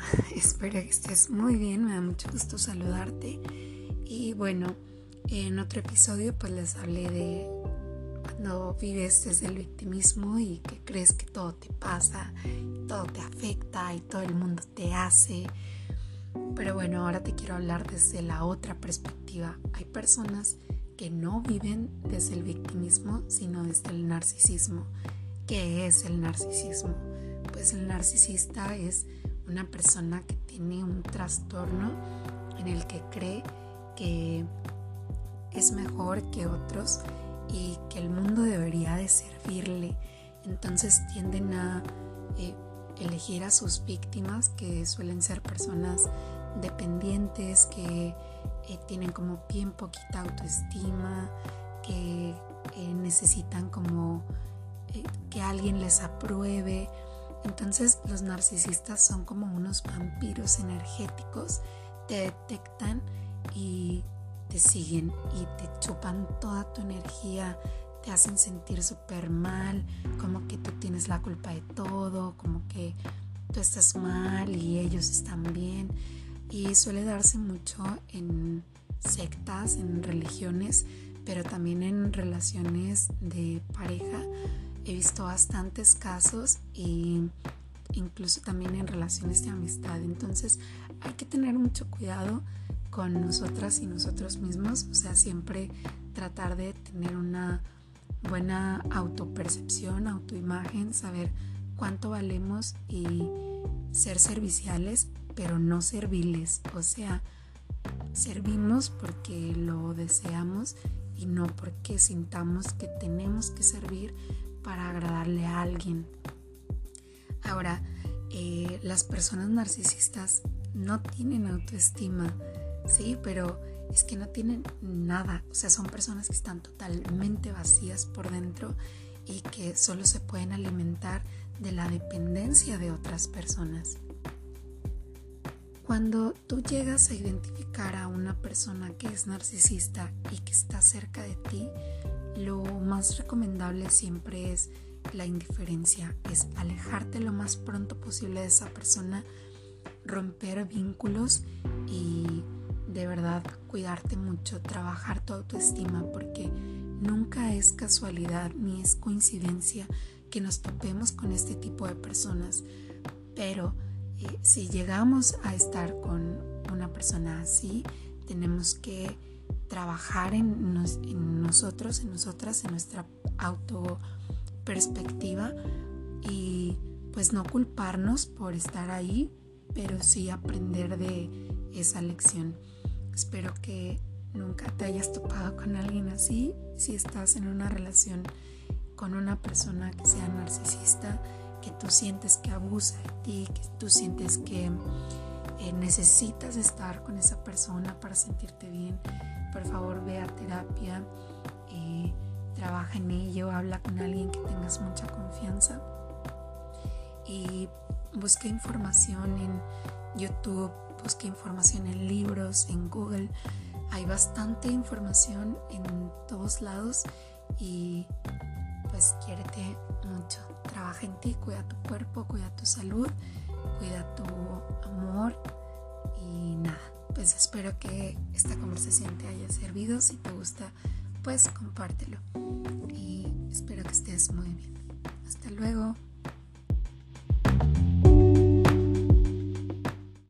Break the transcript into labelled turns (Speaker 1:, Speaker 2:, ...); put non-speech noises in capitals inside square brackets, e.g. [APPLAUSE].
Speaker 1: [LAUGHS] Espero que estés muy bien, me da mucho gusto saludarte. Y bueno, en otro episodio pues les hablé de cuando vives desde el victimismo y que crees que todo te pasa, todo te afecta y todo el mundo te hace. Pero bueno, ahora te quiero hablar desde la otra perspectiva. Hay personas que no viven desde el victimismo, sino desde el narcisismo. ¿Qué es el narcisismo? Pues el narcisista es una persona que tiene un trastorno en el que cree que es mejor que otros y que el mundo debería de servirle. Entonces tienden a eh, elegir a sus víctimas, que suelen ser personas dependientes, que eh, tienen como bien poquita autoestima, que eh, necesitan como que alguien les apruebe entonces los narcisistas son como unos vampiros energéticos, te detectan y te siguen y te chupan toda tu energía, te hacen sentir súper mal, como que tú tienes la culpa de todo, como que tú estás mal y ellos están bien. Y suele darse mucho en sectas, en religiones, pero también en relaciones de pareja he visto bastantes casos y incluso también en relaciones de amistad. Entonces hay que tener mucho cuidado con nosotras y nosotros mismos, o sea, siempre tratar de tener una buena autopercepción, autoimagen, saber cuánto valemos y ser serviciales, pero no serviles, o sea, servimos porque lo deseamos y no porque sintamos que tenemos que servir para agradarle a alguien. Ahora, eh, las personas narcisistas no tienen autoestima, sí, pero es que no tienen nada, o sea, son personas que están totalmente vacías por dentro y que solo se pueden alimentar de la dependencia de otras personas. Cuando tú llegas a identificar a una persona que es narcisista y que está cerca de ti, lo más recomendable siempre es la indiferencia, es alejarte lo más pronto posible de esa persona, romper vínculos y de verdad cuidarte mucho, trabajar tu autoestima porque nunca es casualidad ni es coincidencia que nos topemos con este tipo de personas. Pero eh, si llegamos a estar con una persona así, tenemos que trabajar en, nosotros, en nosotras, en nuestra auto perspectiva y pues no culparnos por estar ahí, pero sí aprender de esa lección. Espero que nunca te hayas topado con alguien así. Si estás en una relación con una persona que sea narcisista, que tú sientes que abusa de ti, que tú sientes que eh, necesitas estar con esa persona para sentirte bien, por favor ve a terapia, y trabaja en ello, habla con alguien que tengas mucha confianza y busca información en YouTube, busca información en libros, en Google. Hay bastante información en todos lados y pues quiérete mucho. Trabaja en ti, cuida tu cuerpo, cuida tu salud, cuida tu amor y nada pues espero que esta conversación te haya servido. Si te gusta, pues compártelo. Y espero que estés muy bien. Hasta luego.